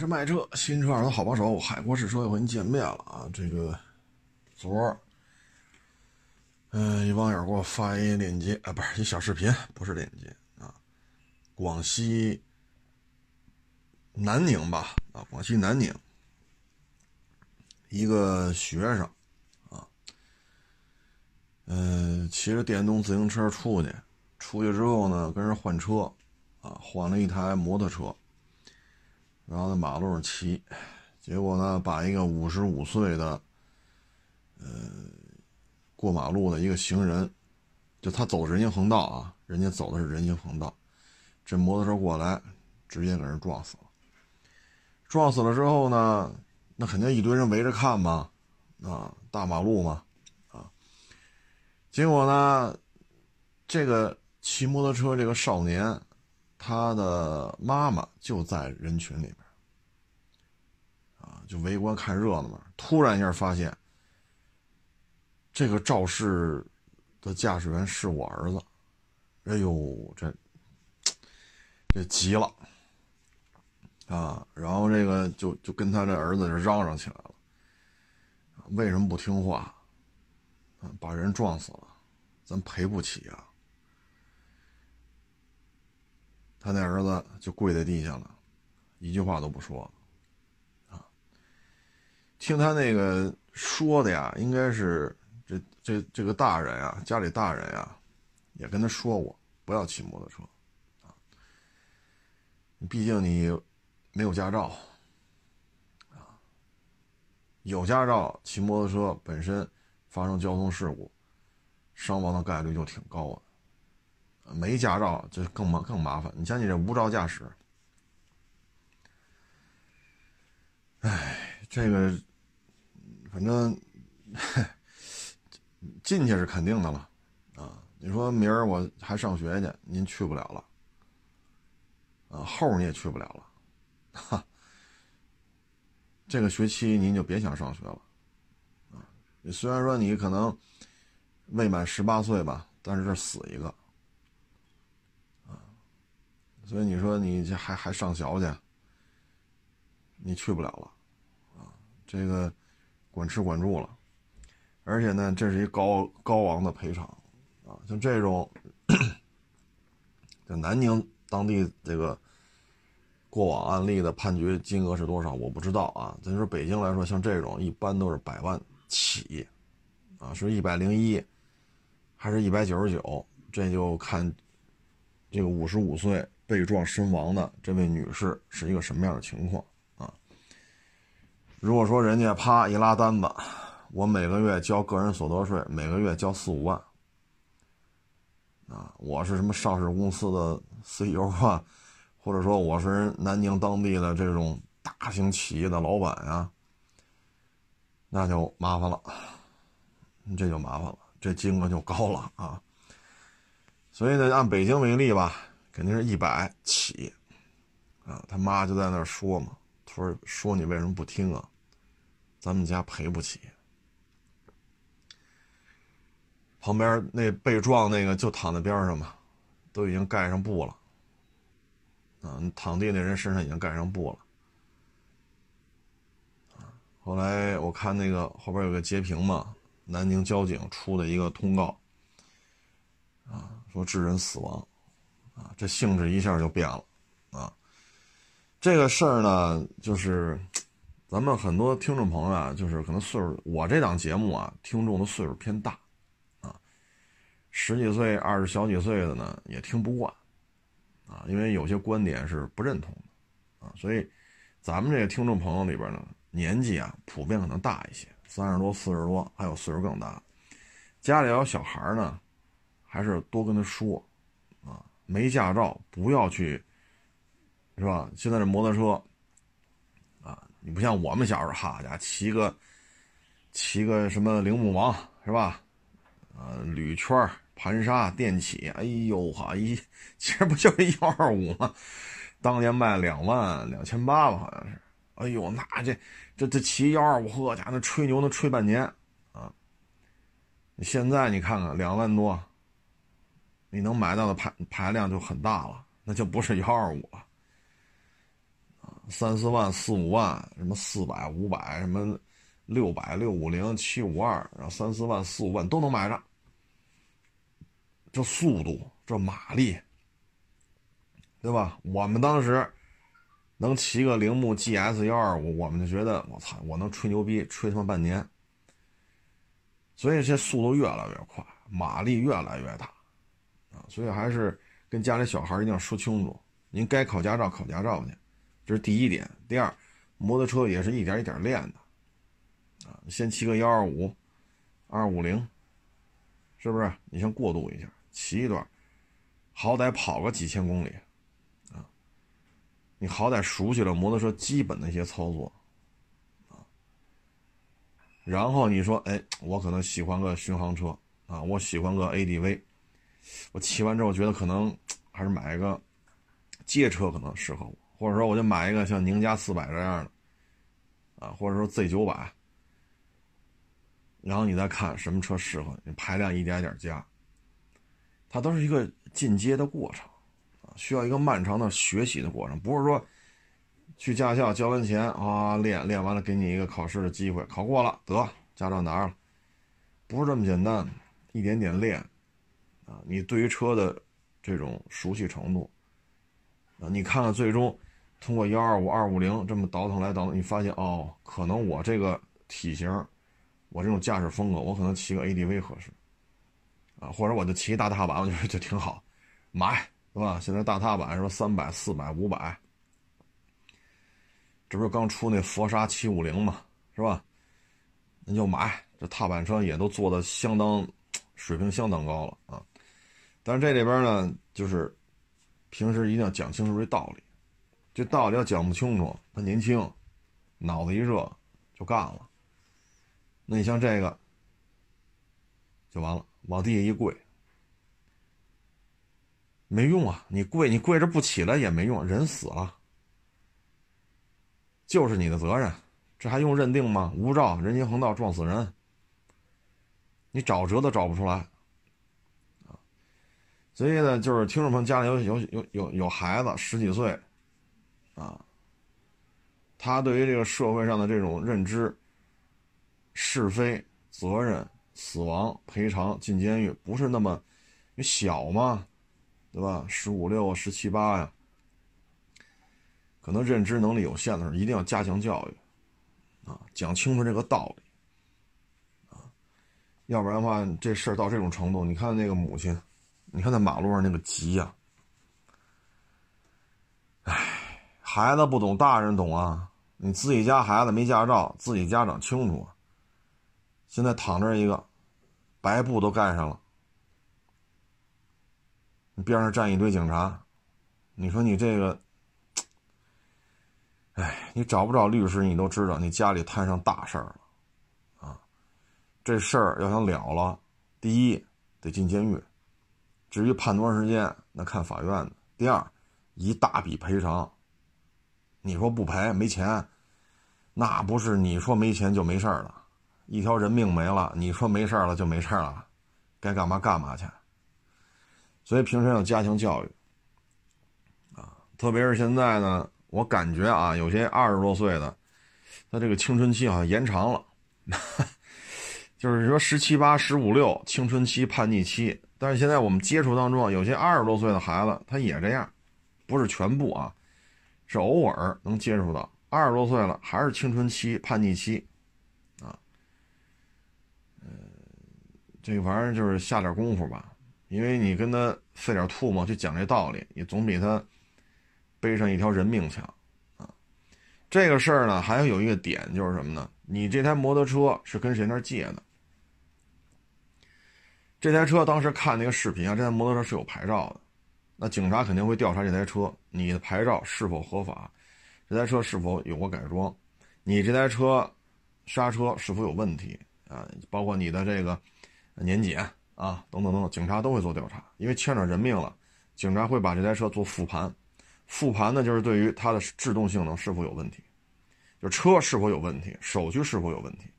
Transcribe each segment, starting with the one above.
这卖车，新车二手好帮手，海阔试车又和您见面了啊！这个昨儿，嗯，一网友给我发一链接啊，不是一小视频，不是链接啊。广西南宁吧，啊，广西南宁一个学生啊，嗯，骑着电动自行车出去，出去之后呢，跟人换车啊，换了一台摩托车。然后在马路上骑，结果呢，把一个五十五岁的，呃，过马路的一个行人，就他走人行横道啊，人家走的是人行横道，这摩托车过来，直接给人撞死了。撞死了之后呢，那肯定一堆人围着看嘛，啊，大马路嘛，啊，结果呢，这个骑摩托车这个少年。他的妈妈就在人群里，就围观看热闹嘛。突然一下发现，这个肇事的驾驶员是我儿子，哎呦，这这急了啊！然后这个就就跟他这儿子就嚷嚷起来了：“为什么不听话？把人撞死了，咱赔不起啊！”他那儿子就跪在地下了，一句话都不说，听他那个说的呀，应该是这这这个大人啊，家里大人呀，也跟他说过不要骑摩托车，啊，毕竟你没有驾照，啊，有驾照骑摩托车本身发生交通事故，伤亡的概率就挺高的。没驾照就更麻更麻烦。你像你这无照驾驶，哎，这个反正进去是肯定的了啊。你说明儿我还上学去，您去不了了啊。后你也去不了了，哈。这个学期您就别想上学了。虽然说你可能未满十八岁吧，但是这死一个。所以你说你这还还上学去，你去不了了，啊，这个管吃管住了，而且呢，这是一高高昂的赔偿，啊，像这种，在南宁当地这个过往案例的判决金额是多少？我不知道啊。咱说北京来说，像这种一般都是百万起，啊，是一百零一，还是一百九十九？这就看这个五十五岁。被撞身亡的这位女士是一个什么样的情况？如果说人家啪一拉单子，我每个月交个人所得税，每个月交四五万啊，我是什么上市公司的 CEO 啊，或者说我是南京当地的这种大型企业的老板呀，那就麻烦了，这就麻烦了，这金额就高了啊。所以呢，按北京为例吧。肯定是一百起，啊，他妈就在那说嘛，他说说你为什么不听啊？咱们家赔不起。旁边那被撞那个就躺在边上嘛，都已经盖上布了，啊，躺地那人身上已经盖上布了，后来我看那个后边有个截屏嘛，南宁交警出的一个通告，啊，说致人死亡。啊，这性质一下就变了，啊，这个事儿呢，就是咱们很多听众朋友啊，就是可能岁数，我这档节目啊，听众的岁数偏大，啊，十几岁、二十小几岁的呢，也听不惯，啊，因为有些观点是不认同的，啊，所以咱们这个听众朋友里边呢，年纪啊，普遍可能大一些，三十多、四十多，还有岁数更大，家里要有小孩呢，还是多跟他说。啊没驾照不要去，是吧？现在这摩托车，你不像我们小时候，哈家骑个骑个什么铃木王，是吧？呃，铝圈、盘刹、电起，哎呦哈，一其实不就是幺二五吗？当年卖两万两千八吧，好像是。哎呦，那这这这骑幺二五，呵家那吹牛能吹半年啊！现在你看看，两万多。你能买到的排排量就很大了，那就不是幺二五了，三四万、四五万，什么四百、五百，什么六百、六五零、七五二，然后三四万、四五万都能买着。这速度，这马力，对吧？我们当时能骑个铃木 GS 幺二五，我们就觉得我操，我能吹牛逼，吹他妈半年。所以这速度越来越快，马力越来越大，啊，所以还是跟家里小孩一定要说清楚，您该考驾照考驾照去，这是第一点。第二，摩托车也是一点一点练的，啊，先骑个幺二五、二五零，是不是？你先过渡一下，骑一段，好歹跑个几千公里，啊，你好歹熟悉了摩托车基本的一些操作。啊然后你说，哎，我可能喜欢个巡航车啊，我喜欢个 ADV，我骑完之后觉得可能还是买一个街车可能适合我，或者说我就买一个像宁家四百这样的啊，或者说 Z 九百，然后你再看什么车适合你，排量一点点加，它都是一个进阶的过程啊，需要一个漫长的学习的过程，不是说。去驾校交完钱啊，练练完了给你一个考试的机会，考过了得驾照拿了，不是这么简单，一点点练，啊，你对于车的这种熟悉程度，啊，你看看最终通过幺二五二五零这么倒腾来倒腾，你发现哦，可能我这个体型，我这种驾驶风格，我可能骑个 ADV 合适，啊，或者我就骑大踏板，我觉得就挺好，买是吧？现在大踏板是吧？三百、四百、五百。这不是刚出那佛沙七五零嘛，是吧？那就买这踏板车也都做的相当水平相当高了啊。但是这里边呢，就是平时一定要讲清楚这道理，这道理要讲不清楚，他年轻，脑子一热就干了。那你像这个就完了，往地下一跪，没用啊！你跪你跪着不起来也没用，人死了。就是你的责任，这还用认定吗？无照，人行横道撞死人，你找辙都找不出来，所以呢，就是听众朋友家里有有有有有孩子十几岁，啊，他对于这个社会上的这种认知、是非、责任、死亡、赔偿、进监狱，不是那么，小嘛，对吧？十五六、十七八呀。可能认知能力有限的时候，一定要加强教育，啊，讲清楚这个道理，啊，要不然的话，这事儿到这种程度，你看那个母亲，你看在马路上那个急呀，哎，孩子不懂，大人懂啊，你自己家孩子没驾照，自己家长清楚，现在躺这一个，白布都盖上了，你边上站一堆警察，你说你这个。哎，你找不着律师，你都知道你家里摊上大事儿了，啊，这事儿要想了了，第一得进监狱，至于判多长时间，那看法院的。第二，一大笔赔偿，你说不赔没钱，那不是你说没钱就没事儿了，一条人命没了，你说没事儿了就没事儿了，该干嘛干嘛去。所以平时要加强教育，啊，特别是现在呢。我感觉啊，有些二十多岁的，他这个青春期好像延长了，就是说十七八、十五六青春期叛逆期。但是现在我们接触当中，有些二十多岁的孩子他也这样，不是全部啊，是偶尔能接触到。二十多岁了还是青春期叛逆期，啊，嗯，这个玩意儿就是下点功夫吧，因为你跟他费点唾沫去讲这道理，也总比他。背上一条人命强，啊，这个事儿呢，还要有一个点就是什么呢？你这台摩托车是跟谁那儿借的？这台车当时看那个视频啊，这台摩托车是有牌照的，那警察肯定会调查这台车，你的牌照是否合法？这台车是否有过改装？你这台车刹车是否有问题？啊，包括你的这个年检啊，等等等等，警察都会做调查，因为牵扯人命了，警察会把这台车做复盘。复盘呢，就是对于它的制动性能是否有问题，就车是否有问题，手续是否有问题，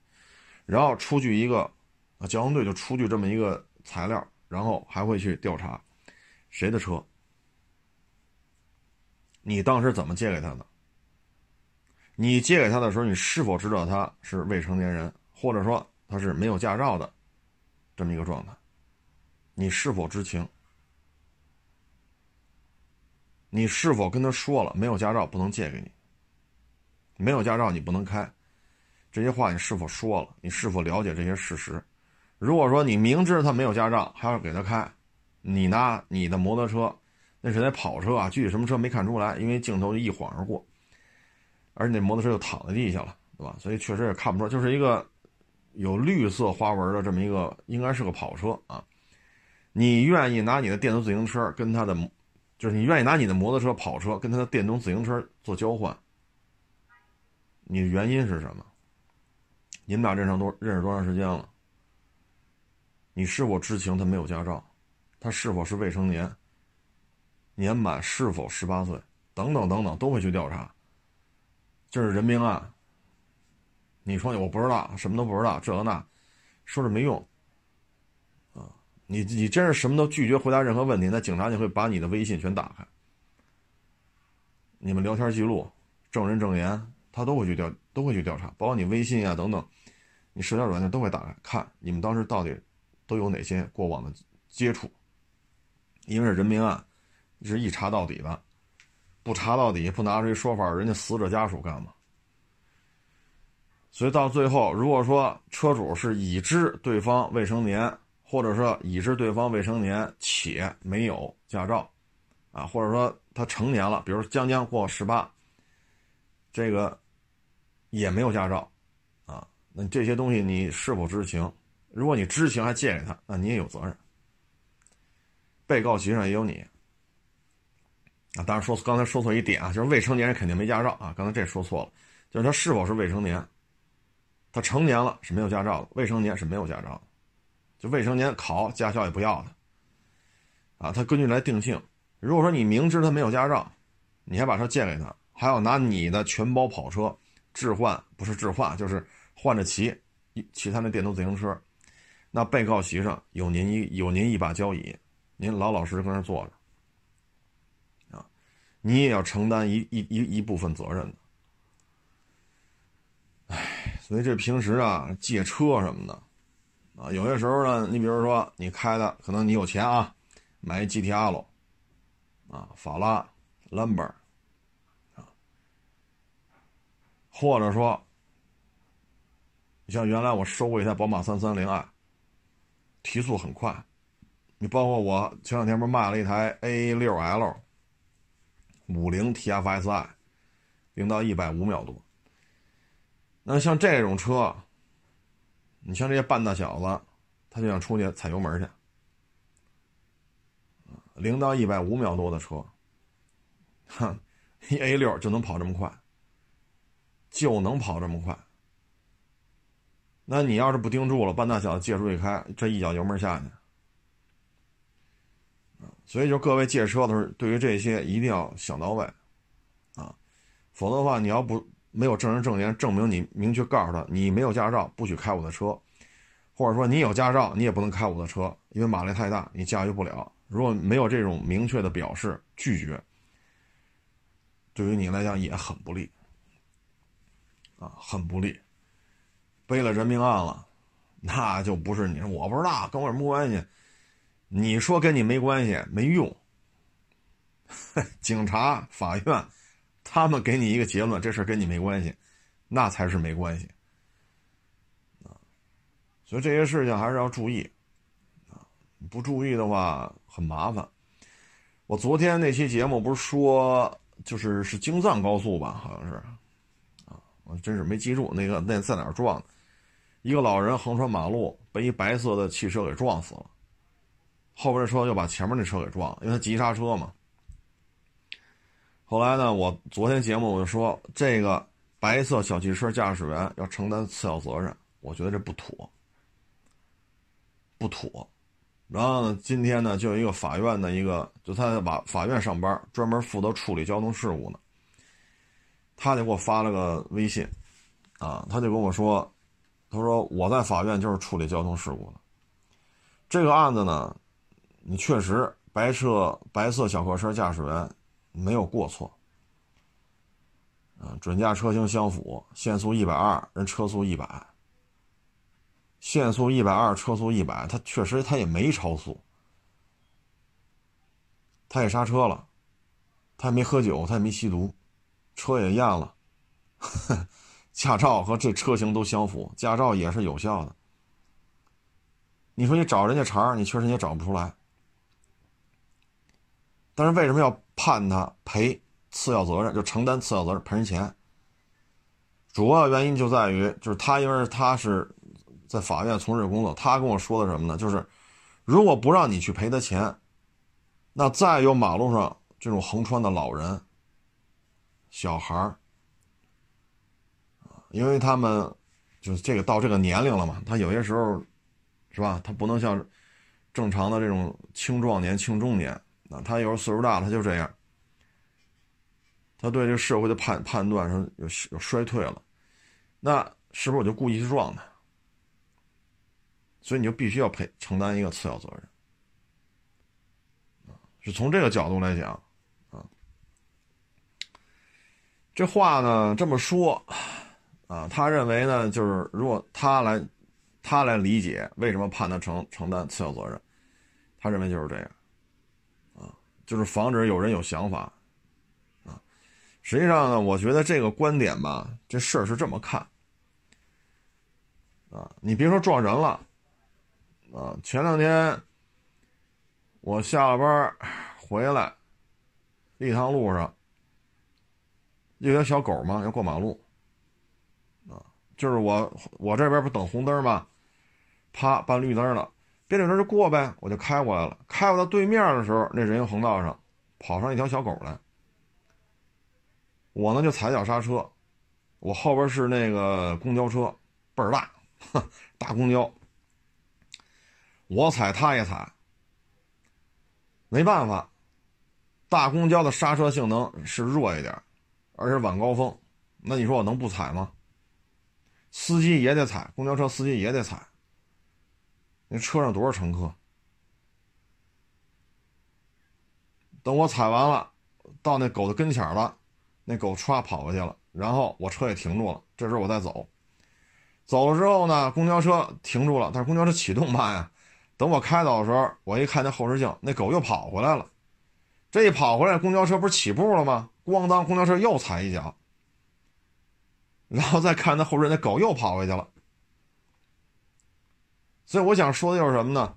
然后出具一个啊，交通队就出具这么一个材料，然后还会去调查谁的车，你当时怎么借给他的，你借给他的时候，你是否知道他是未成年人，或者说他是没有驾照的这么一个状态？你是否知情？你是否跟他说了没有驾照不能借给你？没有驾照你不能开，这些话你是否说了？你是否了解这些事实？如果说你明知他没有驾照还要给他开，你拿你的摩托车，那是台跑车啊，具体什么车没看出来，因为镜头一晃而过，而且那摩托车就躺在地下了，对吧？所以确实也看不出来，就是一个有绿色花纹的这么一个，应该是个跑车啊。你愿意拿你的电动自行车跟他的？就是你愿意拿你的摩托车、跑车跟他的电动自行车做交换，你的原因是什么？你们俩认识多认识多长时间了？你是否知情他没有驾照？他是否是未成年？年满是否十八岁？等等等等都会去调查。这是人命案。你说我不知道，什么都不知道，这个那，说着没用。啊你你真是什么都拒绝回答任何问题，那警察就会把你的微信全打开，你们聊天记录、证人证言，他都会去调，都会去调查，包括你微信啊等等，你社交软件都会打开看你们当时到底都有哪些过往的接触，因为是人命案，是一查到底的，不查到底，不拿出一说法，人家死者家属干嘛？所以到最后，如果说车主是已知对方未成年。或者说已知对方未成年且没有驾照，啊，或者说他成年了，比如将将过十八，这个也没有驾照，啊，那这些东西你是否知情？如果你知情还借给他，那你也有责任。被告席上也有你，啊，当然说刚才说错一点啊，就是未成年人肯定没驾照啊，刚才这说错了，就是他是否是未成年？他成年了是没有驾照的，未成年是没有驾照的。就未成年考驾校也不要他，啊，他根据来定性。如果说你明知他没有驾照，你还把车借给他，还要拿你的全包跑车置换，不是置换，就是换着骑，骑他那电动自行车，那被告席上有您一有您一把交椅，您老老实实跟那坐着，你也要承担一一一一部分责任的。哎，所以这平时啊借车什么的。啊，有些时候呢，你比如说你开的，可能你有钱啊，买一 GTL，啊，法拉、兰博，啊，或者说，你像原来我收过一台宝马三三零 i，提速很快，你包括我前两天不是卖了一台 A 六 L，五零 TFSI，零到一百五秒多，那像这种车。你像这些半大小子，他就想出去踩油门去，零到一百五秒多的车，哼，一 A 六就能跑这么快，就能跑这么快。那你要是不盯住了，半大小子借出去开，这一脚油门下去，所以就各位借车的时候，对于这些一定要想到位，啊，否则的话，你要不。没有证人证言证明你明确告诉他你没有驾照不许开我的车，或者说你有驾照你也不能开我的车，因为马力太大你驾驭不了。如果没有这种明确的表示拒绝，对于你来讲也很不利，啊，很不利。背了人命案了，那就不是你我不知道跟我什么关系？你说跟你没关系没用，警察法院。他们给你一个结论，这事跟你没关系，那才是没关系啊。所以这些事情还是要注意啊，不注意的话很麻烦。我昨天那期节目不是说，就是是京藏高速吧？好像是啊，我真是没记住那个那在哪儿撞的。一个老人横穿马路，被一白色的汽车给撞死了，后边的车又把前面那车给撞了，因为他急刹车嘛。后来呢？我昨天节目我就说，这个白色小汽车驾驶员要承担次要责任，我觉得这不妥，不妥。然后呢，今天呢，就有一个法院的一个，就他在法法院上班，专门负责处理交通事故呢。他就给我发了个微信，啊，他就跟我说，他说我在法院就是处理交通事故的。这个案子呢，你确实白车白色小客车驾驶员。没有过错，啊，准驾车型相符，限速一百二，人车速一百，限速一百二，车速一百，他确实他也没超速，他也刹车了，他也没喝酒，他也没吸毒，车也验了，驾照和这车型都相符，驾照也是有效的。你说你找人家茬你确实你也找不出来。但是为什么要判他赔？次要责任就承担次要责任赔人钱，主要原因就在于就是他因为他是在法院从事工作，他跟我说的什么呢？就是如果不让你去赔他钱，那再有马路上这种横穿的老人、小孩儿因为他们就是这个到这个年龄了嘛，他有些时候是吧？他不能像正常的这种青壮年、青中年，那他有时候岁数大了，他就这样。他对这个社会的判判断上有有衰退了，那是不是我就故意去撞他？所以你就必须要赔承担一个次要责任，是从这个角度来讲，啊，这话呢这么说，啊，他认为呢就是如果他来他来理解为什么判他承承担次要责任，他认为就是这样，就是防止有人有想法。啊实际上呢，我觉得这个观点吧，这事儿是这么看，啊，你别说撞人了，啊，前两天我下了班回来，一趟路上，有条小狗嘛要过马路，啊，就是我我这边不等红灯吗？啪，办绿灯了，变绿灯就过呗，我就开过来了，开过到对面的时候，那人行横道上跑上一条小狗来。我呢就踩脚刹车，我后边是那个公交车，倍儿大，大公交。我踩他也踩，没办法，大公交的刹车性能是弱一点，而且晚高峰，那你说我能不踩吗？司机也得踩，公交车司机也得踩。那车上多少乘客？等我踩完了，到那狗的跟前了。那狗唰跑过去了，然后我车也停住了。这时候我再走，走了之后呢，公交车停住了，但是公交车启动慢呀。等我开走的时候，我一看那后视镜，那狗又跑回来了。这一跑回来，公交车不是起步了吗？咣当，公交车又踩一脚。然后再看那后视，那狗又跑回去了。所以我想说的就是什么呢？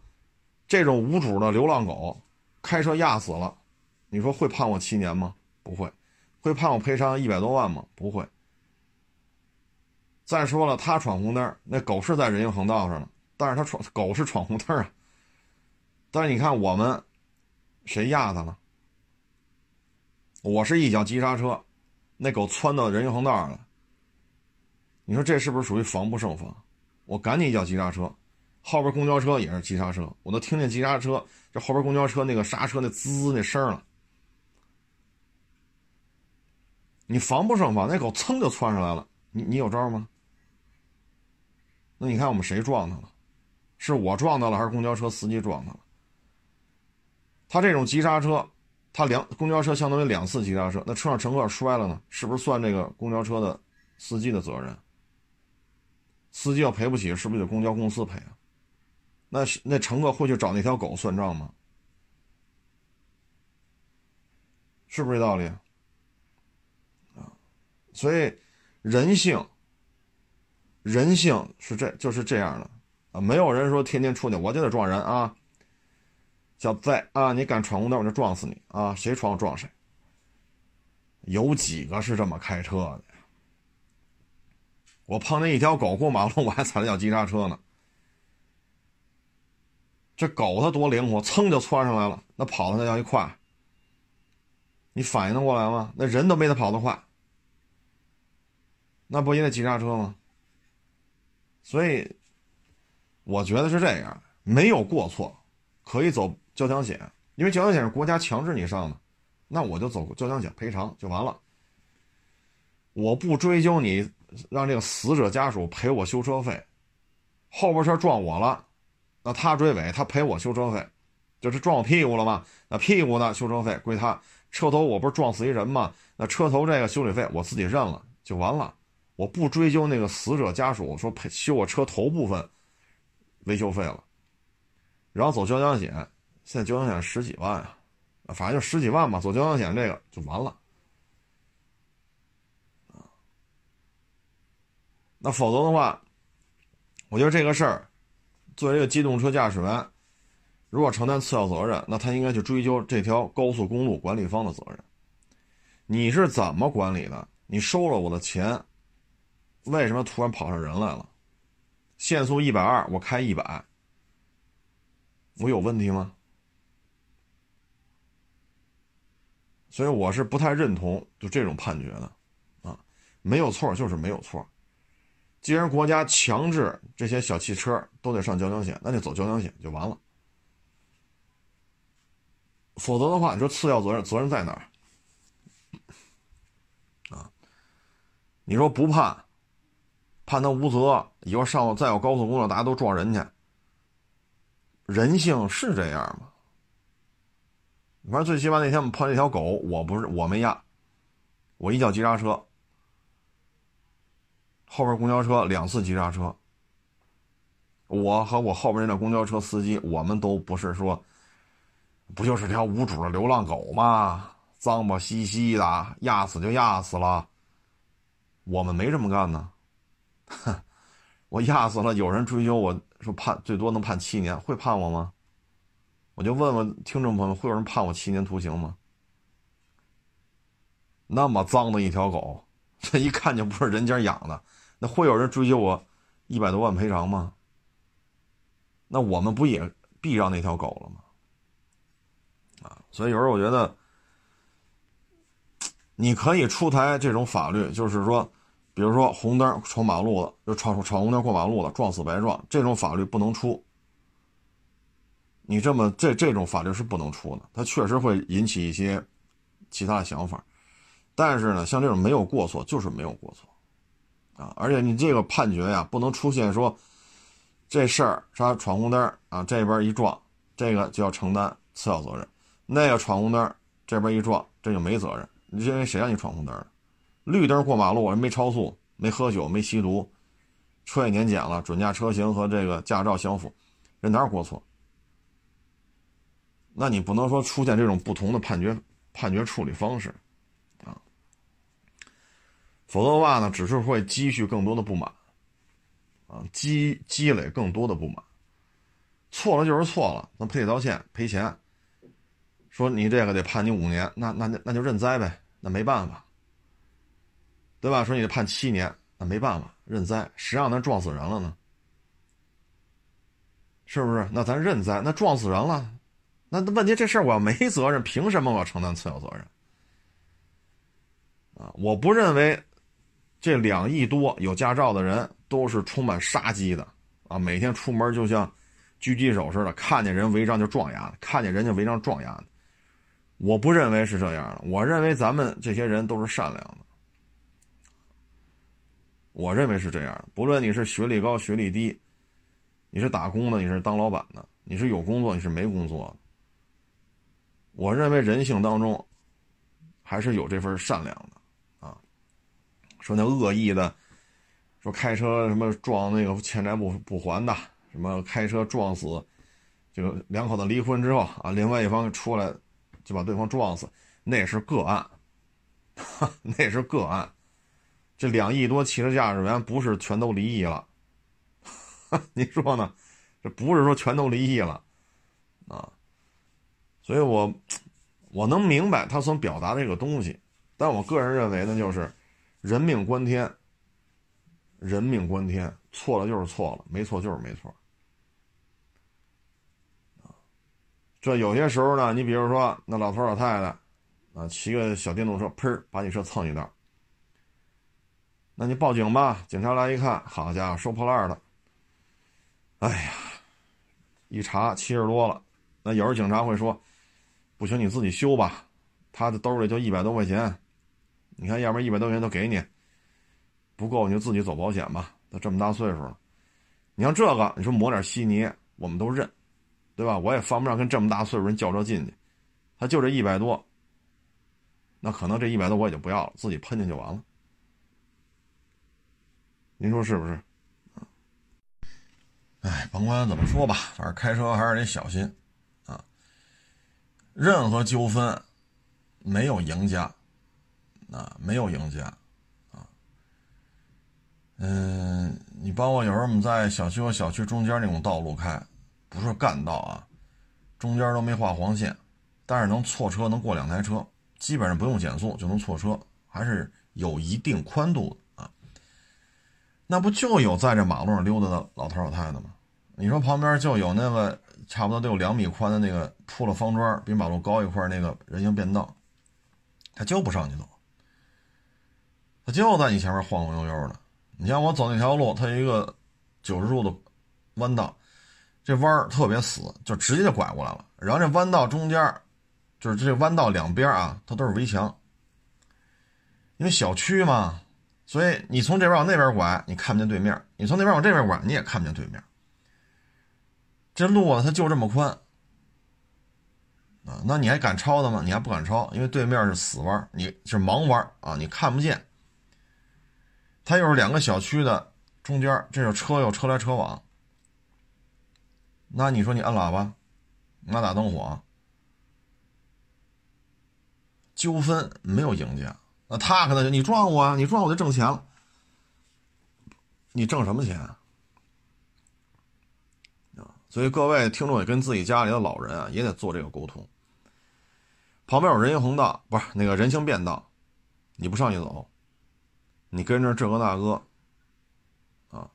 这种无主的流浪狗，开车压死了，你说会判我七年吗？不会。会判我赔偿一百多万吗？不会。再说了，他闯红灯，那狗是在人行横道上了，但是他闯狗是闯红灯啊。但是你看我们，谁压他了？我是一脚急刹车，那狗窜到人行横道上了。你说这是不是属于防不胜防？我赶紧一脚急刹车，后边公交车也是急刹车，我都听见急刹车，这后边公交车那个刹车那滋滋那声了。你防不胜防，那狗噌就窜上来了，你你有招吗？那你看我们谁撞他了？是我撞到了，还是公交车司机撞他了？他这种急刹车，他两公交车相当于两次急刹车，那车上乘客摔了呢，是不是算这个公交车的司机的责任？司机要赔不起，是不是得公交公司赔啊？那是那乘客会去找那条狗算账吗？是不是这道理啊？所以，人性，人性是这就是这样的啊！没有人说天天出去我就得撞人啊！小子啊，你敢闯红灯我就撞死你啊！谁闯我撞谁。有几个是这么开车的？我碰见一条狗过马路，我还踩了脚急刹车呢。这狗它多灵活，噌就窜上来了，那跑的那叫一快。你反应得过来吗？那人都没它跑得快。那不也得急刹车吗？所以，我觉得是这样，没有过错，可以走交强险，因为交强险是国家强制你上的，那我就走交强险赔偿就完了。我不追究你，让这个死者家属赔我修车费，后边车撞我了，那他追尾，他赔我修车费，就是撞我屁股了嘛？那屁股呢？修车费归他，车头我不是撞死一人吗？那车头这个修理费我自己认了就完了，我不追究那个死者家属说赔修我车头部分维修费了。然后走交强险，现在交强险十几万啊，反正就十几万吧，走交强险这个就完了。那否则的话，我觉得这个事儿，作为一个机动车驾驶员，如果承担次要责任，那他应该去追究这条高速公路管理方的责任。你是怎么管理的？你收了我的钱，为什么突然跑上人来了？限速一百二，我开一百，我有问题吗？所以我是不太认同就这种判决的，啊，没有错就是没有错。既然国家强制这些小汽车都得上交强险，那就走交强险就完了。否则的话，你说次要责任责任在哪儿？啊，你说不判，判他无责，以后上再有高速公路，大家都撞人去。人性是这样吗？反正最起码那天我们碰那条狗，我不是我没压，我一脚急刹车。后边公交车两次急刹车，我和我后边那辆公交车司机，我们都不是说，不就是条无主的流浪狗吗？脏吧兮兮的，压死就压死了。我们没这么干呢，哼，我压死了，有人追究我说判最多能判七年，会判我吗？我就问问听众朋友，会有人判我七年徒刑吗？那么脏的一条狗，这一看就不是人家养的。会有人追究我一百多万赔偿吗？那我们不也避让那条狗了吗？啊，所以有时候我觉得，你可以出台这种法律，就是说，比如说红灯闯马路了，就闯闯红灯过马路了，撞死白撞，这种法律不能出。你这么这这种法律是不能出的，它确实会引起一些其他的想法。但是呢，像这种没有过错，就是没有过错。啊，而且你这个判决呀，不能出现说这事儿他闯红灯啊，这边一撞，这个就要承担次要责任；那个闯红灯这边一撞，这就没责任。你认为谁让你闯红灯？绿灯过马路，人没超速，没喝酒，没吸毒，车也年检了，准驾车型和这个驾照相符，人哪有过错？那你不能说出现这种不同的判决判决处理方式。否则的话呢，只是会积蓄更多的不满，啊，积积累更多的不满。错了就是错了，那赔礼道歉赔钱。说你这个得判你五年，那那那那就认栽呗，那没办法，对吧？说你得判七年，那没办法，认栽。谁让咱撞死人了呢？是不是？那咱认栽，那撞死人了，那问题这事儿我要没责任，凭什么我要承担次要责任？啊，我不认为。这两亿多有驾照的人都是充满杀机的啊！每天出门就像狙击手似的，看见人违章就撞牙，看见人家违章撞牙。我不认为是这样的，我认为咱们这些人都是善良的。我认为是这样，不论你是学历高学历低，你是打工的，你是当老板的，你是有工作，你是没工作的，我认为人性当中还是有这份善良的。说那恶意的，说开车什么撞那个欠债不不还的，什么开车撞死，这个两口子离婚之后啊，另外一方出来就把对方撞死，那是个案，那是个案。这两亿多汽车驾驶员不是全都离异了，你说呢？这不是说全都离异了啊？所以我我能明白他所表达的这个东西，但我个人认为呢，就是。人命关天，人命关天，错了就是错了，没错就是没错。这有些时候呢，你比如说那老头老太太，啊，骑个小电动车，砰把你车蹭一道。那你报警吧，警察来一看，好家伙，收破烂的。哎呀，一查七十多了，那有时警察会说，不行，你自己修吧，他的兜里就一百多块钱。你看，要不然一百多块钱都给你，不够你就自己走保险吧。都这么大岁数了，你像这个，你说抹点稀泥，我们都认，对吧？我也犯不上跟这么大岁数人较这劲去。他就这一百多，那可能这一百多我也就不要了，自己喷进去就完了。您说是不是？哎，甭管怎么说吧，反正开车还是得小心啊。任何纠纷没有赢家啊，没有赢家啊。嗯，你包括有时候我们在小区和小区中间那种道路开，不是干道啊，中间都没画黄线，但是能错车，能过两台车，基本上不用减速就能错车，还是有一定宽度的啊。那不就有在这马路上溜达的老头老太太吗？你说旁边就有那个差不多得有两米宽的那个铺了方砖，比马路高一块那个人行便道，他就不上去走，他就在你前面晃晃悠悠的。你像我走那条路，它有一个九十度的弯道，这弯儿特别死，就直接就拐过来了。然后这弯道中间，就是这弯道两边啊，它都是围墙，因为小区嘛。所以你从这边往那边拐，你看不见对面；你从那边往这边拐，你也看不见对面。这路啊，它就这么宽啊，那你还敢超的吗？你还不敢超，因为对面是死弯，你是盲弯啊，你看不见。它又是两个小区的中间，这有车有车来车往，那你说你按喇叭，那打灯火，纠纷没有赢家。那他可能就你撞我啊，你撞我就挣钱了。你挣什么钱啊？所以各位听众也跟自己家里的老人啊，也得做这个沟通。旁边有人行横道，不是那个人行便道，你不上去走，你跟着这个那个，啊，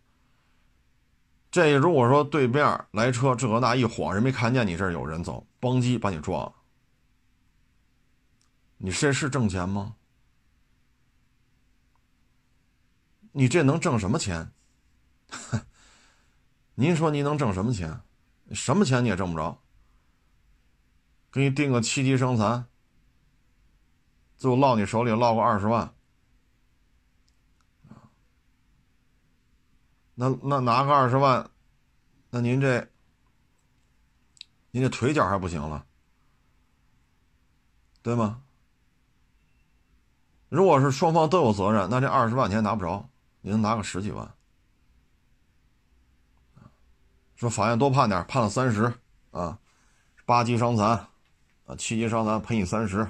这如果说对面来车这个那一晃，人没看见你这儿有人走，嘣叽把你撞了，你这是挣钱吗？你这能挣什么钱？您说您能挣什么钱？什么钱你也挣不着。给你定个七级伤残，最后落你手里落个二十万，那那拿个二十万，那您这，您这腿脚还不行了，对吗？如果是双方都有责任，那这二十万你还拿不着。你能拿个十几万？说法院多判点，判了三十啊，八级伤残啊，七级伤残赔你三十，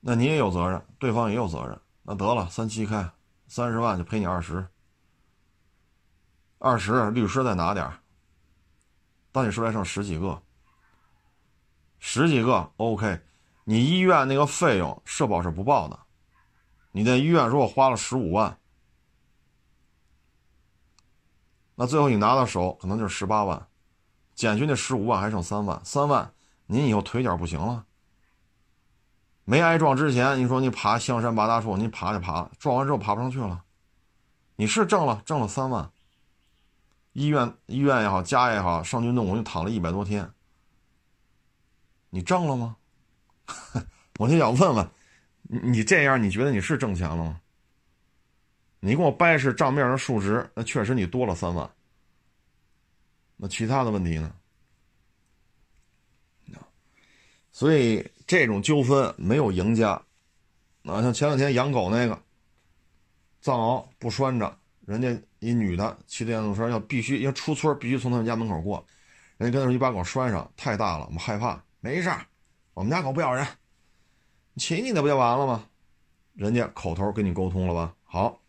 那你也有责任，对方也有责任，那得了，三七开，三十万就赔你二十，二十律师再拿点到你手里剩十几个，十几个 OK，你医院那个费用社保是不报的。你在医院如果花了十五万，那最后你拿到手可能就是十八万，减去那十五万还剩三万，三万您以后腿脚不行了。没挨撞之前，你说你爬香山八大处，你爬就爬，撞完之后爬不上去了，你是挣了挣了三万，医院医院也好，家也好，上去弄我就躺了一百多天，你挣了吗？我就想问问。你你这样，你觉得你是挣钱了吗？你给我掰是账面上数值，那确实你多了三万。那其他的问题呢？所以这种纠纷没有赢家。啊，像前两天养狗那个，藏獒不拴着，人家一女的骑电动车要必须要出村必须从他们家门口过，人家跟他说你把狗拴上，太大了，我们害怕。没事我们家狗不咬人。骑你的不就完了吗？人家口头跟你沟通了吧？好，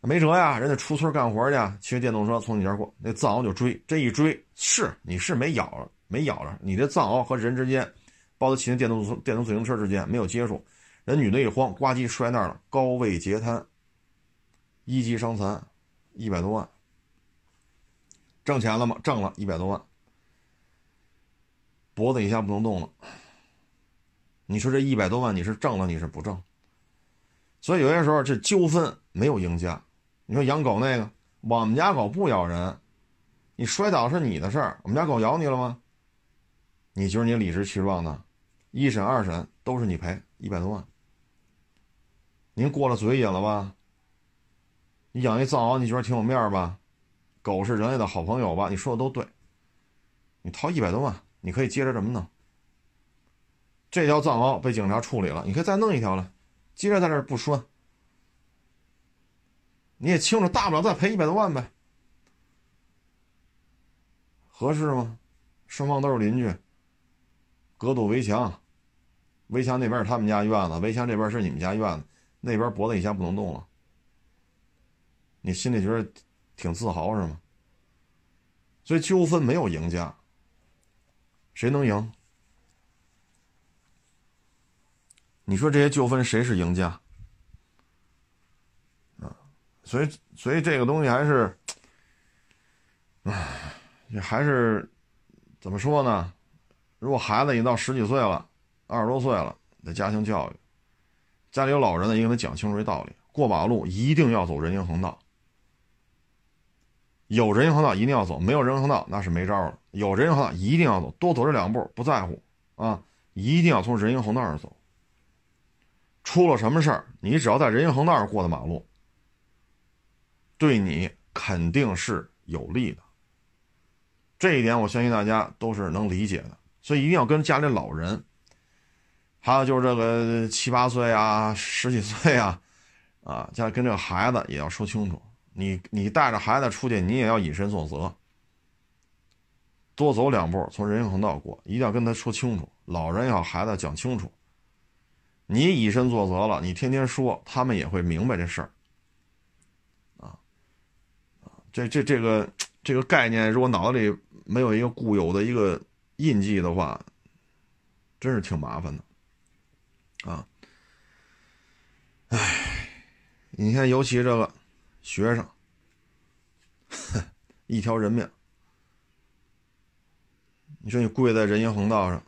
没辙呀，人家出村干活去，骑着电动车从你这儿过，那藏獒就追，这一追是你是没咬着，没咬着，你这藏獒和人之间，包括骑那电动电动自行车之间没有接触，人女的一慌，呱唧摔那儿了，高位截瘫，一级伤残，一百多万，挣钱了吗？挣了一百多万，脖子以下不能动了。你说这一百多万你是挣了你是不挣？所以有些时候这纠纷没有赢家。你说养狗那个，我们家狗不咬人，你摔倒是你的事儿，我们家狗咬你了吗？你觉得你理直气壮的，一审二审都是你赔一百多万，您过了嘴瘾了吧？你养一藏獒，你觉得挺有面吧？狗是人类的好朋友吧？你说的都对，你掏一百多万，你可以接着这么弄。这条藏獒被警察处理了，你可以再弄一条来，接着在这不拴。你也清楚，大不了再赔一百多万呗，合适吗？双方都是邻居，隔堵围墙，围墙那边是他们家院子，围墙这边是你们家院子，那边脖子以下不能动了，你心里觉得挺自豪是吗？所以纠纷没有赢家，谁能赢？你说这些纠纷谁是赢家？啊所以，所以这个东西还是，唉，还是怎么说呢？如果孩子已经到十几岁了，二十多岁了，得加强教育。家里有老人的，也给他讲清楚这道理：过马路一定要走人行横道，有人行横道一定要走，没有人行横道那是没招了。有人行横道一定要走，多走这两步不在乎啊，一定要从人行横道上走。出了什么事儿，你只要在人行横道上过的马路。对你肯定是有利的，这一点我相信大家都是能理解的，所以一定要跟家里老人，还有就是这个七八岁啊、十几岁啊，啊，家里跟这个孩子也要说清楚，你你带着孩子出去，你也要以身作则，多走两步，从人行横道过，一定要跟他说清楚，老人也好，孩子讲清楚，你以身作则了，你天天说，他们也会明白这事儿。啊这这这个这个概念，如果脑子里没有一个固有的一个印记的话，真是挺麻烦的，啊，唉，你看，尤其这个学生，哼 一条人命，你说你跪在人行横道上，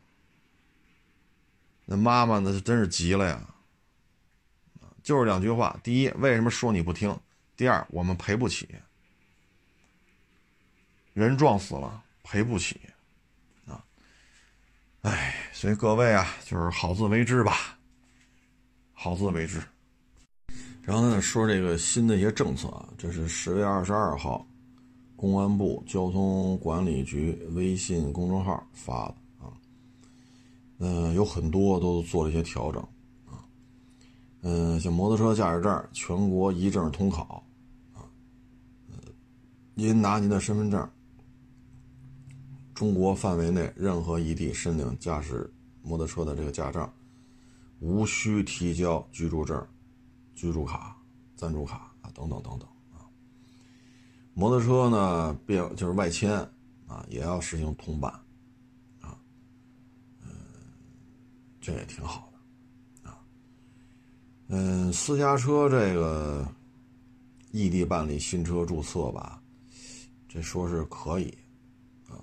那妈妈那是真是急了呀，就是两句话：第一，为什么说你不听？第二，我们赔不起。人撞死了赔不起，啊，哎，所以各位啊，就是好自为之吧，好自为之。然后呢，说这个新的一些政策啊，这是十月二十二号，公安部交通管理局微信公众号发的啊，嗯，有很多都做了一些调整啊，嗯，像摩托车驾驶证全国一证通考啊，您拿您的身份证。中国范围内任何一地申领驾驶摩托车的这个驾照，无需提交居住证、居住卡、暂住卡啊等等等等啊。摩托车呢，变就是外迁啊，也要实行通办啊。嗯，这也挺好的啊。嗯，私家车这个异地办理新车注册吧，这说是可以。啊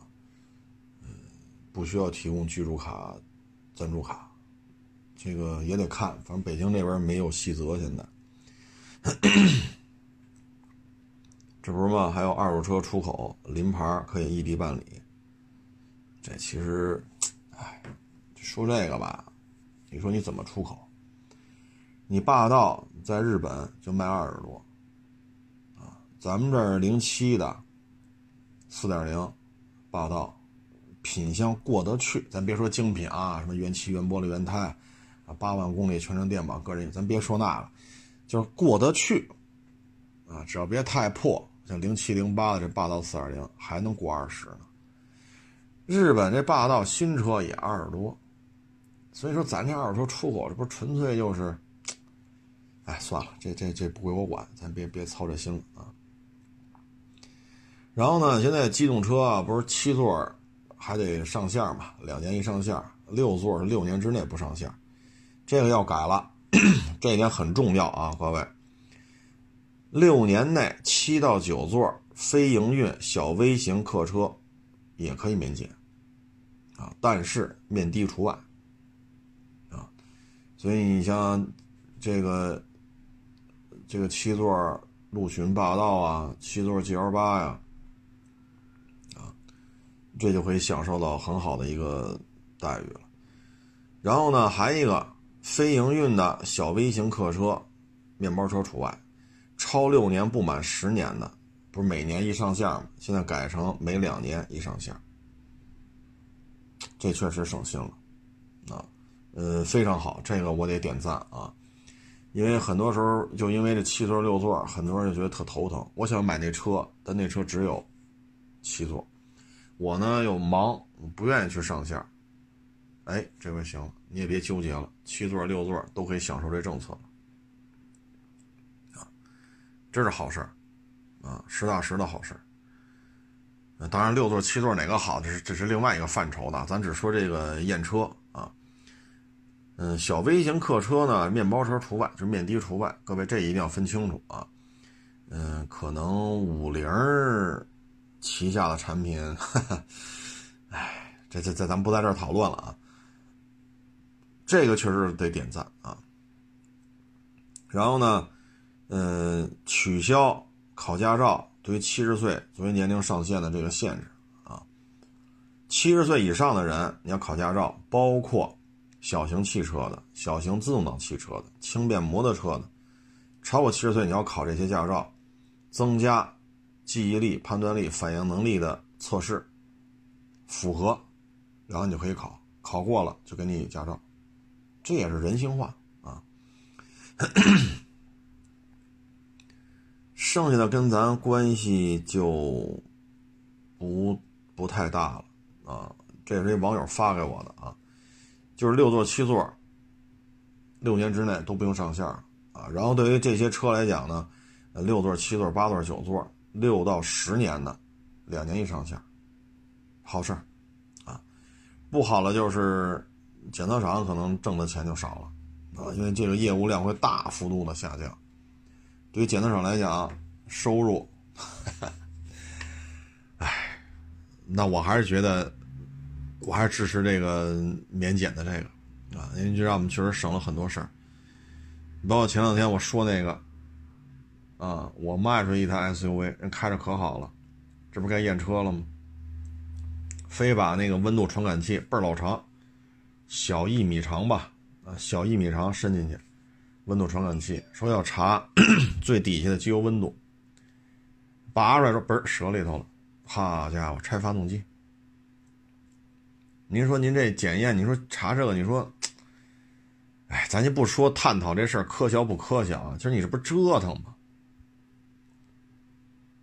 不需要提供居住卡、暂住卡，这个也得看。反正北京这边没有细则，现在这不是吗？还有二手车出口临牌可以异地办理。这其实，哎，说这个吧，你说你怎么出口？你霸道在日本就卖二十多，啊，咱们这儿零七的四点零霸道。品相过得去，咱别说精品啊，什么原漆、原玻璃、原胎，啊，八万公里全程电保，个人，咱别说那个，就是过得去，啊，只要别太破，像零七零八的这霸道四二零还能过二十呢。日本这霸道新车也二十多，所以说咱这二手车出口，这不纯粹就是，哎，算了，这这这不归我管，咱别别操这心了啊。然后呢，现在机动车啊，不是七座。还得上线嘛，两年一上线，六座是六年之内不上线，这个要改了，这一点很重要啊，各位。六年内七到九座非营运小微型客车也可以免检啊，但是面的除外啊。所以你像这个这个七座陆巡霸道啊，七座 G L 八呀。啊这就可以享受到很好的一个待遇了。然后呢，还一个非营运的小微型客车，面包车除外，超六年不满十年的，不是每年一上线吗？现在改成每两年一上线，这确实省心了啊。呃，非常好，这个我得点赞啊。因为很多时候就因为这七座六座，很多人就觉得特头疼。我想买那车，但那车只有七座，我呢又忙，不愿意去上线。哎，这回行了，你也别纠结了，七座六座都可以享受这政策啊，这是好事儿啊，实打实的好事儿。当然，六座七座哪个好，这是这是另外一个范畴的，咱只说这个验车啊。嗯，小微型客车呢，面包车除外，就是面的除外。各位这一定要分清楚啊。嗯，可能五菱旗下的产品，哎，这这这咱不在这儿讨论了啊。这个确实得点赞啊。然后呢，嗯，取消考驾照对于七十岁作为年龄上限的这个限制啊。七十岁以上的人，你要考驾照，包括。小型汽车的、小型自动挡汽车的、轻便摩托车的，超过七十岁你要考这些驾照，增加记忆力、判断力、反应能力的测试，符合，然后你就可以考，考过了就给你驾照，这也是人性化啊。剩下的跟咱关系就不不太大了啊，这也是一网友发给我的啊。就是六座、七座，六年之内都不用上线啊。然后对于这些车来讲呢，六座、七座、八座、九座，六到十年的，两年一上线，好事儿啊。不好了就是检测厂可能挣的钱就少了啊，因为这个业务量会大幅度的下降。对于检测厂来讲，收入，唉，那我还是觉得。我还是支持这个免检的这个啊，因为这让我们确实省了很多事儿。包括前两天我说那个啊，我卖出一台 SUV，人开着可好了，这不该验车了吗？非把那个温度传感器倍儿老长，小一米长吧，啊，小一米长伸进去，温度传感器说要查 最底下的机油温度，拔出来说嘣折里头了，好家伙，拆发动机。您说您这检验，你说查这个，你说，哎，咱就不说探讨这事儿科学不科学啊，其实你这不折腾吗？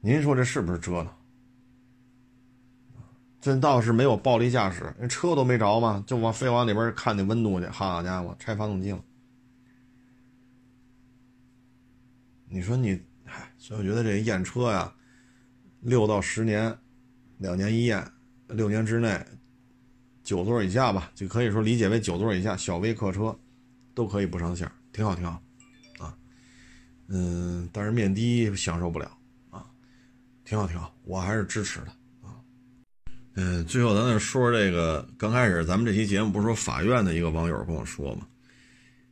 您说这是不是折腾？这倒是没有暴力驾驶，车都没着嘛，就往非往里边看那温度去，好家伙，拆发动机了。你说你，哎，所以我觉得这验车呀，六到十年，两年一验，六年之内。九座以下吧，就可以说理解为九座以下小微客车，都可以不上线，挺好挺好，啊，嗯，但是面的享受不了啊，挺好挺好，我还是支持的嗯，最后咱再说这个，刚开始咱们这期节目不是说法院的一个网友跟我说嘛，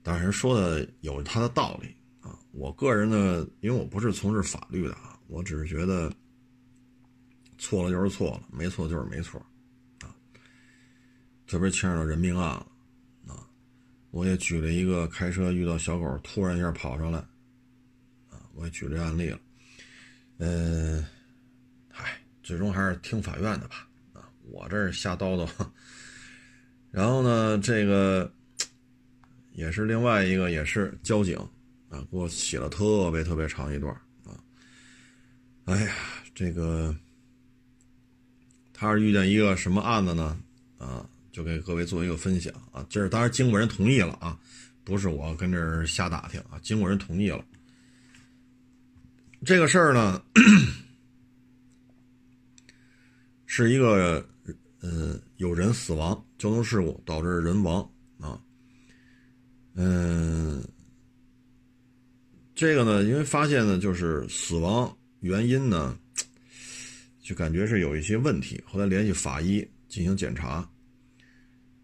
但是说的有他的道理啊，我个人呢，因为我不是从事法律的啊，我只是觉得错了就是错了，没错就是没错啊。特别牵扯到人命案了，啊，我也举了一个开车遇到小狗突然一下跑上来，啊，我也举这案例了，嗯，嗨，最终还是听法院的吧，我这儿瞎叨叨。然后呢，这个也是另外一个，也是交警啊，给我写了特别特别长一段啊，哎呀，这个他是遇见一个什么案子呢？啊？就给各位做一个分享啊，这是当然经过人同意了啊，不是我跟这儿瞎打听啊，经过人同意了。这个事儿呢，是一个嗯有人死亡，交通事故导致人亡啊，嗯，这个呢，因为发现呢，就是死亡原因呢，就感觉是有一些问题，后来联系法医进行检查。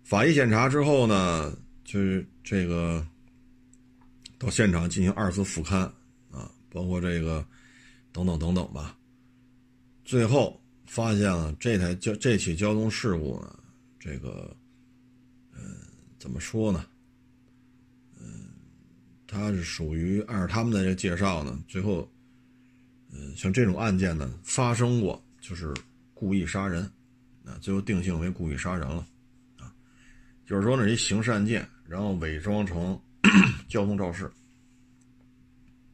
法医检查之后呢，就是这个到现场进行二次复勘啊，包括这个等等等等吧。最后发现了这台交这起交通事故呢，这个嗯，怎么说呢？嗯，它是属于按照他们的这介绍呢，最后嗯，像这种案件呢发生过，就是故意杀人啊，最后定性为故意杀人了。啊就是说呢，一刑事案件，然后伪装成 交通肇事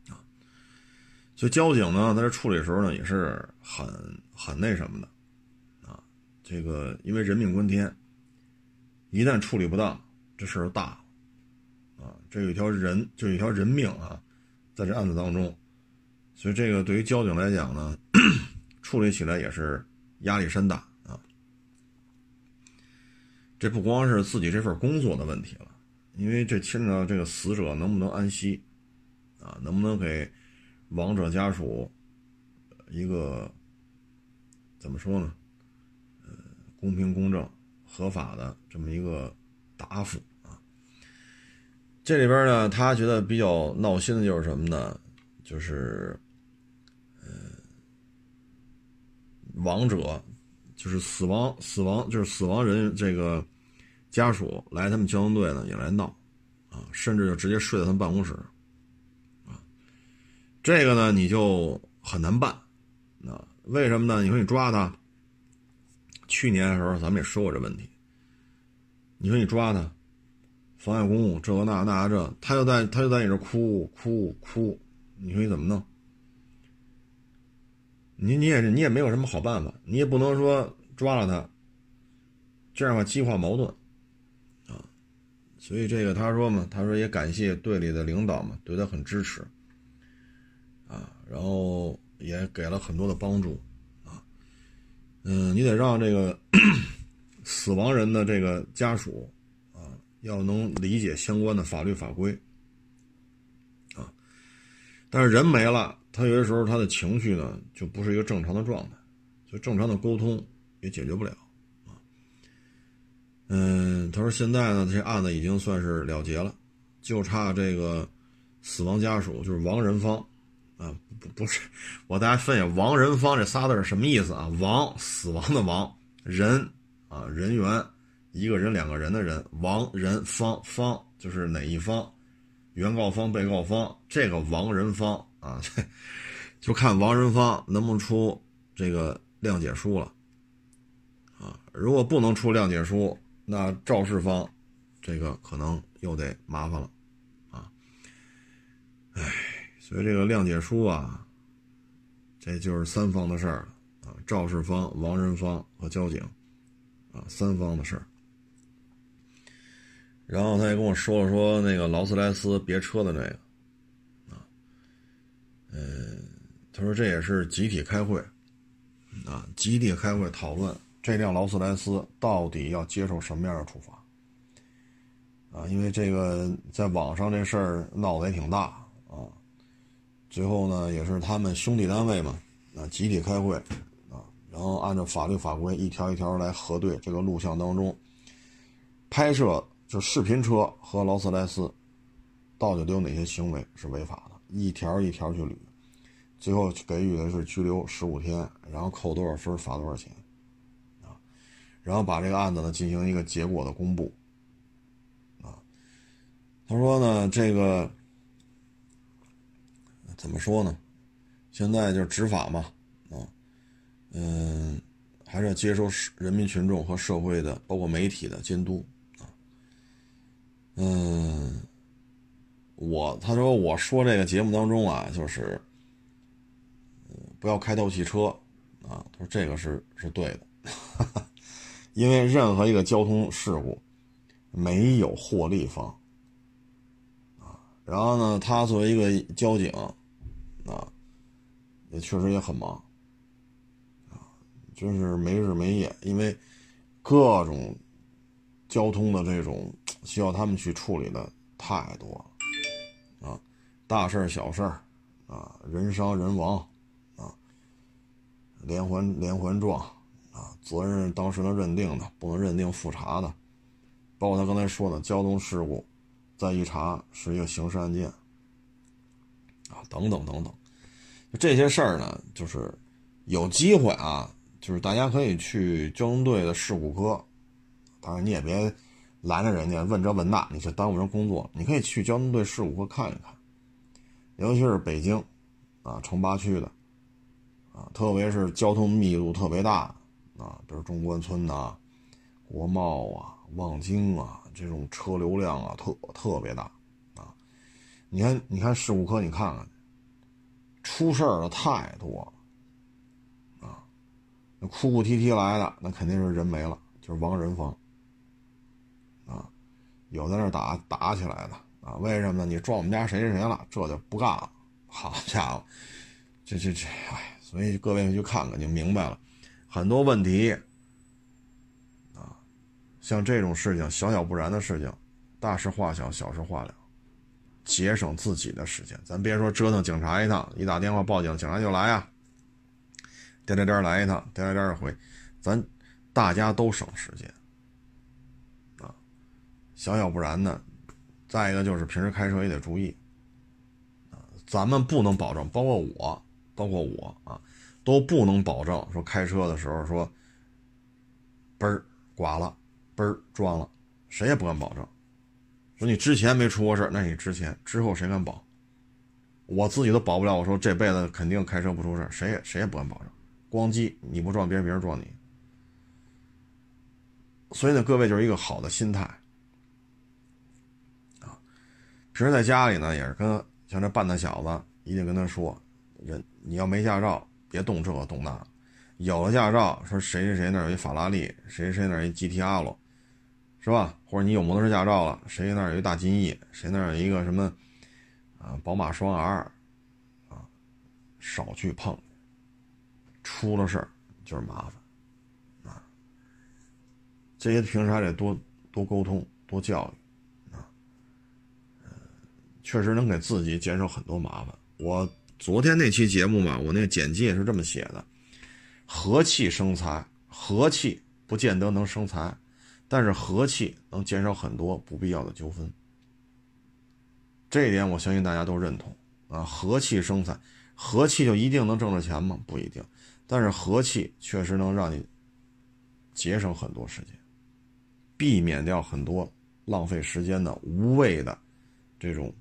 啊。所以交警呢，在这处理的时候呢，也是很很那什么的啊。这个因为人命关天，一旦处理不当，这事儿就大了啊。这有一条人，就有一条人命啊，在这案子当中，所以这个对于交警来讲呢，处理起来也是压力山大啊。这不光是自己这份工作的问题了，因为这牵扯到这个死者能不能安息，啊，能不能给亡者家属一个怎么说呢？呃，公平、公正、合法的这么一个答复啊。这里边呢，他觉得比较闹心的就是什么呢？就是，呃，亡者就是死亡，死亡就是死亡人这个。家属来，他们交通队呢也来闹，啊，甚至就直接睡在他们办公室，这个呢你就很难办，啊，为什么呢？你说你抓他，去年的时候咱们也说过这问题，你说你抓他，妨碍公务，这个那那这，他就在他就在你这哭哭哭，你说你怎么弄？你你也你也没有什么好办法，你也不能说抓了他，这样的话激化矛盾。啊所以这个他说嘛，他说也感谢队里的领导嘛，对他很支持，啊，然后也给了很多的帮助，啊，嗯，你得让这个 死亡人的这个家属啊，要能理解相关的法律法规，啊，但是人没了，他有些时候他的情绪呢就不是一个正常的状态，所以正常的沟通也解决不了。啊嗯，他说现在呢，这案子已经算是了结了，就差这个死亡家属，就是亡人方，啊，不不是，我大家分析王仁芳这仨字是什么意思啊？王，死亡的亡，人啊，人员，一个人两个人的人，王仁芳方就是哪一方，原告方、被告方，这个王仁芳啊，就看王仁芳能不能出这个谅解书了，啊，如果不能出谅解书。那肇事方，这个可能又得麻烦了，啊，哎，所以这个谅解书啊，这就是三方的事儿啊，肇事方、亡人方和交警，啊，三方的事儿。然后他也跟我说了说那个劳斯莱斯别车的那个，啊，嗯，他说这也是集体开会，啊，集体开会讨论。这辆劳斯莱斯到底要接受什么样的处罚？啊，因为这个在网上这事儿闹得也挺大。最后呢，也是他们兄弟单位嘛，啊，集体开会啊，然后按照法律法规一条一条来核对这个录像当中拍摄就视频车和劳斯莱斯到底都有哪些行为是违法的，一条一条去捋，最后给予的是拘留十五天，然后扣多少分罚多少钱。然后把这个案子呢进行一个结果的公布，啊，他说呢，这个怎么说呢？现在就是执法嘛，啊，嗯，还是要接受人民群众和社会的，包括媒体的监督，啊，嗯，我他说我说这个节目当中啊，就是，不要开斗气车，啊，他说这个是是对的。因为任何一个交通事故，没有获利方，啊，然后呢，他作为一个交警，啊，也确实也很忙，啊，就是没日没夜，因为各种交通的这种需要他们去处理的太多了，啊，大事小事啊，人伤人亡，啊，连环连环撞。啊，责任当时能认定的，不能认定复查的，包括他刚才说的交通事故，再一查是一个刑事案件，啊，等等等等，这些事儿呢，就是有机会啊，就是大家可以去交通队的事故科，当然你也别拦着人家问这问那，你是耽误人工作，你可以去交通队事故科看一看，尤其是北京，啊，城八区的，啊，特别是交通密度特别大。啊，比如中关村呐、国贸啊、望京啊这种车流量啊，特特别大。你看，你看事故科，你看看，出事儿的太多了啊。那哭哭啼啼来的，那肯定是人没了，就是亡人方啊。有在那打打起来的啊？为什么呢？你撞我们家谁谁谁了，这就不干了。好家伙，这这这，哎，所以各位去看看就明白了，很多问题啊，像这种事情，小小不然的事情，大事化小，小事化了，节省自己的时间。咱别说折腾警察一趟，一打电话报警，警察就来呀，颠颠颠来一趟，颠颠颠回，咱大家都省时间啊，小小不然呢。再一个就是平时开车也得注意。咱们不能保证，包括我，包括我啊，都不能保证说开车的时候说，嘣儿刮了，嘣儿撞了，谁也不敢保证。说你之前没出过事那你之前之后谁敢保？我自己都保不了。我说这辈子肯定开车不出事谁也谁也不敢保证。咣叽，你不撞别人，别人撞你。所以呢，各位就是一个好的心态啊。平时在家里呢，也是跟。像这半大小子，一定跟他说：“人你要没驾照，别动这个动那；有了驾照，说谁谁谁那有一法拉利，谁谁谁那有一 GTR，是吧？或者你有摩托车驾照了，谁那有一大金翼，谁那有一个什么啊宝马双 R，啊，少去碰，出了事儿就是麻烦啊。这些平时还得多多沟通，多教育啊。”确实能给自己减少很多麻烦。我昨天那期节目嘛，我那个简介是这么写的：和气生财，和气不见得能生财，但是和气能减少很多不必要的纠纷。这一点我相信大家都认同啊。和气生财，和气就一定能挣着钱吗？不一定，但是和气确实能让你节省很多时间，避免掉很多浪费时间的无谓的这种。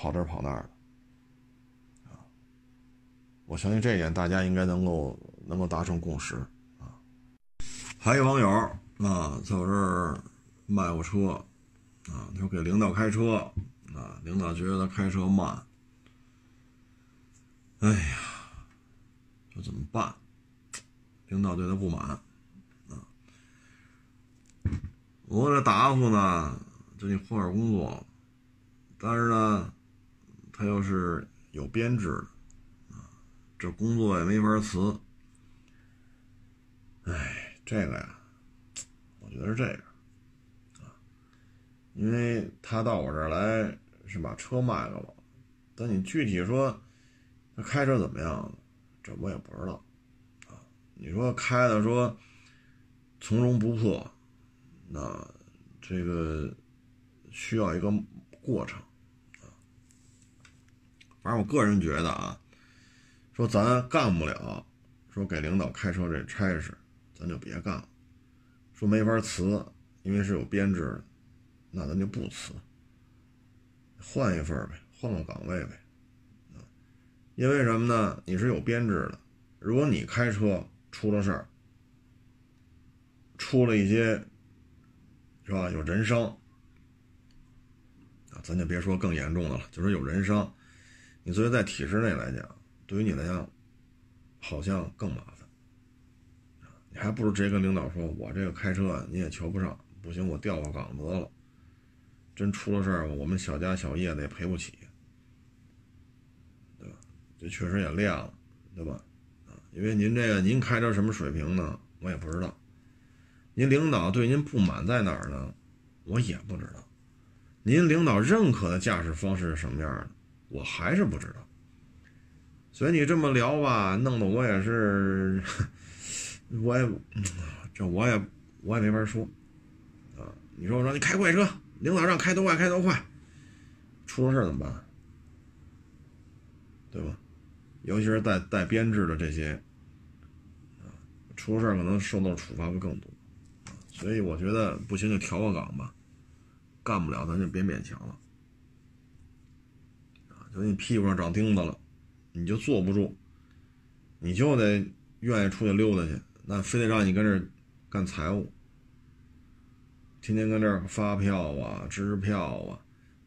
跑这儿跑那儿的，啊！我相信这一点，大家应该能够能够达成共识啊。还有网友啊，在我这儿卖过车啊，他说给领导开车啊，领导觉得他开车慢，哎呀，这怎么办？领导对他不满啊。我这答复呢，最近换点工作，但是呢。他要是有编制的啊，这工作也没法辞。哎，这个呀，我觉得是这样啊，因为他到我这儿来是把车卖给我，但你具体说他开车怎么样，这我也不知道啊。你说开的说从容不迫，那这个需要一个过程。啊反正我个人觉得啊，说咱干不了，说给领导开车这差事，咱就别干了。说没法辞，因为是有编制的，那咱就不辞，换一份呗，换个岗位呗。啊因为什么呢？你是有编制的，如果你开车出了事儿，出了一些，是吧？有人伤啊，咱就别说更严重的了，就说有人伤。你作为在体制内来讲，对于你来讲，好像更麻烦。还不如直接跟领导说：“我这个开车你也瞧不上，不行，我调个岗得了。真出了事儿，我们小家小业的也赔不起，对吧？这确实也练了，对吧？啊，因为您这个您开车什么水平呢？我也不知道。您领导对您不满在哪儿呢？我也不知道。您领导认可的驾驶方式是什么样的？我还是不知道，所以你这么聊吧，弄得我也是，我也，这我也我也没法说，啊，你说我让你开快车，领导让开多快开多快，出了事怎么办？对吧？尤其是带带编制的这些，啊，出了事可能受到处罚会更多，所以我觉得不行就调个岗吧，干不了咱就别勉强了。等你屁股上长钉子了，你就坐不住，你就得愿意出去溜达去，那非得让你跟这干财务，天天跟这儿发票啊、支票啊、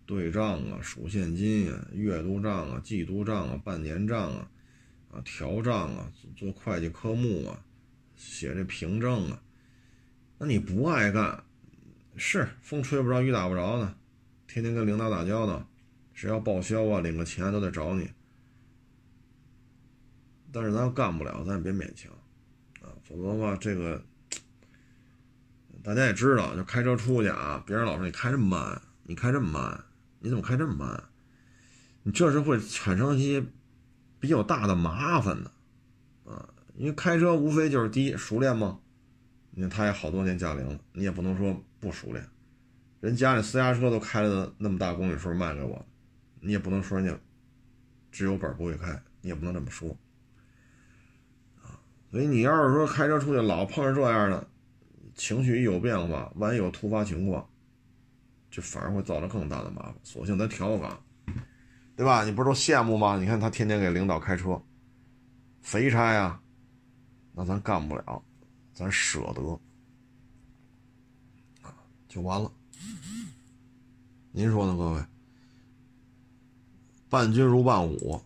对账啊、数现金啊、月度账啊、季度账啊、半年账啊、啊调账啊、做会计科目啊、写这凭证啊，那你不爱干，是风吹不着雨打不着的，天天跟领导打交道，谁要报销啊、领个钱都得找你。但是咱干不了，咱也别勉强，否则的话，这个大家也知道，就开车出去啊，别人老说你开这么慢，你开这么慢，你怎么开这么慢？你这是会产生一些比较大的麻烦的啊，因为开车无非就是第一熟练吗？你看他也好多年驾龄了，你也不能说不熟练，人家里私家车都开了那么大公里数卖给我，你也不能说人家只有本不会开，你也不能这么说。所以你要是说开车出去老碰上这样的，情绪一有变化，万一有突发情况，就反而会造成更大的麻烦。索性咱调岗，对吧？你不是都羡慕吗？你看他天天给领导开车，肥差啊，那咱干不了，咱舍得啊，就完了。您说呢，各位？伴君如伴虎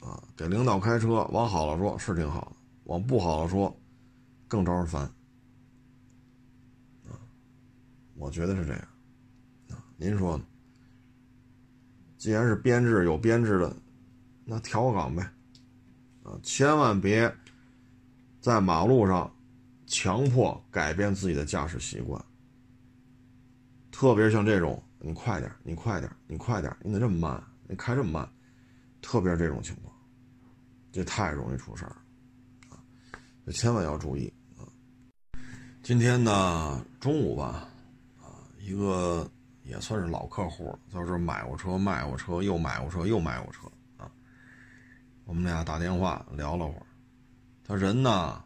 啊，给领导开车，往好了说，是挺好的。往不好了说，更招人烦，我觉得是这样，啊，您说呢？既然是编制有编制的，那调个岗呗，啊，千万别在马路上强迫改变自己的驾驶习惯，特别是像这种，你快点，你快点，你快点，你怎么这么慢？你开这么慢，特别是这种情况，这太容易出事儿。千万要注意啊！今天呢，中午吧，啊，一个也算是老客户，在这买过车，卖过车，又买过车，又卖过车啊。我们俩打电话聊了会儿，他人呢，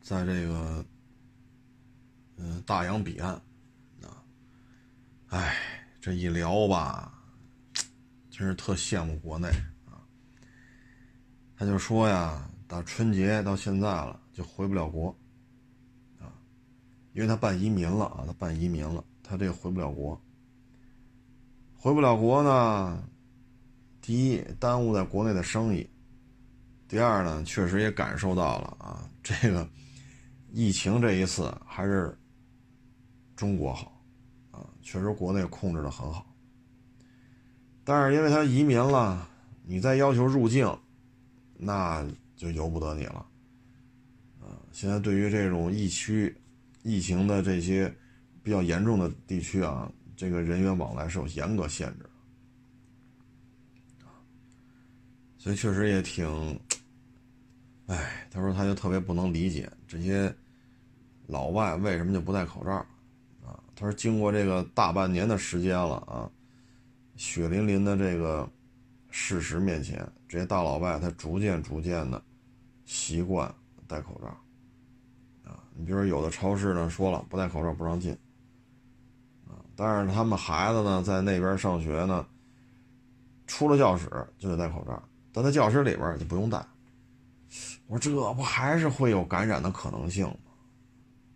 在这个，嗯，大洋彼岸啊。哎，这一聊吧，真是特羡慕国内啊。他就说呀。到春节到现在了，就回不了国，啊，因为他办移民了啊，他办移民了，他这回不了国，回不了国呢，第一耽误在国内的生意，第二呢，确实也感受到了啊，这个疫情这一次还是中国好，啊，确实国内控制的很好，但是因为他移民了，你再要求入境，那。就由不得你了，啊！现在对于这种疫区、疫情的这些比较严重的地区啊，这个人员往来是有严格限制的，所以确实也挺，哎，他说他就特别不能理解这些老外为什么就不戴口罩，啊，他说经过这个大半年的时间了啊，血淋淋的这个事实面前，这些大老外他逐渐逐渐的。习惯戴口罩，啊，你比如说有的超市呢说了不戴口罩不让进，啊，但是他们孩子呢在那边上学呢，出了教室就得戴口罩，但在教室里边就不用戴。我说这不还是会有感染的可能性吗？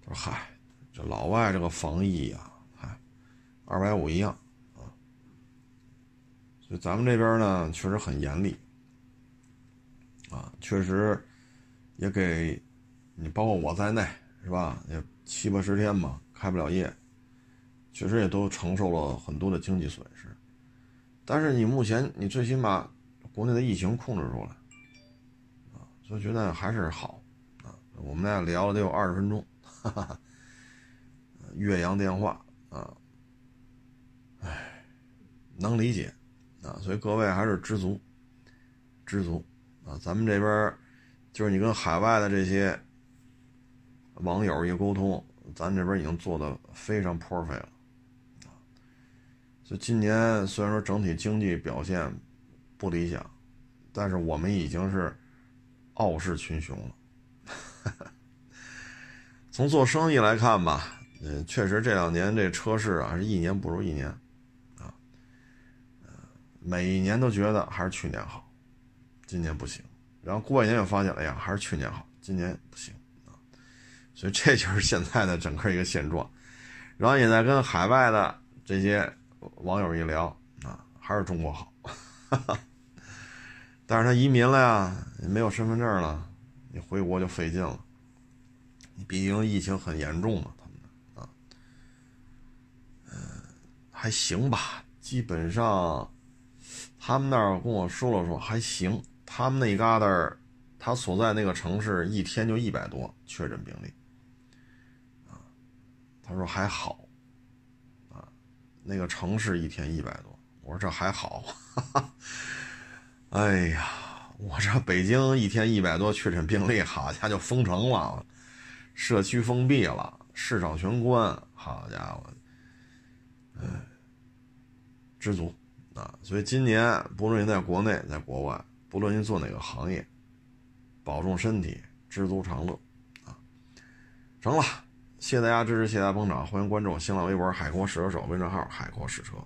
他说嗨，这老外这个防疫呀，嗨，二百五一样啊，所以咱们这边呢确实很严厉，啊，确实。也给，你包括我在内，是吧？也七八十天嘛，开不了业，确实也都承受了很多的经济损失。但是你目前你最起码国内的疫情控制住了，啊，所以觉得还是好，啊，我们俩聊了得有二十分钟，哈哈，岳阳电话啊，唉，能理解，啊，所以各位还是知足，知足，啊，咱们这边。就是你跟海外的这些网友一沟通，咱这边已经做的非常 perfect 了，所以今年虽然说整体经济表现不理想，但是我们已经是傲视群雄了。从做生意来看吧，嗯，确实这两年这车市啊是一年不如一年，啊，每一年都觉得还是去年好，今年不行。然后过一年又发现，哎呀，还是去年好，今年不行啊，所以这就是现在的整个一个现状。然后也在跟海外的这些网友一聊啊，还是中国好。但是他移民了呀，没有身份证了，你回国就费劲了。你毕竟疫情很严重嘛，他们啊，嗯，还行吧，基本上他们那儿跟我说了说还行，他们那旮瘩他所在那个城市一天就一百多确诊病例，啊，他说还好，啊，那个城市一天一百多，我说这还好，哈哈，哎呀，我这北京一天一百多确诊病例，好家伙就封城了。社区封闭了，市场全关，好家伙，哎，知足啊！所以今年不论你在国内在国外，无论您做哪个行业，保重身体，知足常乐啊！成了，谢谢大家支持，谢谢大家捧场，欢迎关注新浪微博“海阔试车手”微信号“海阔试车”。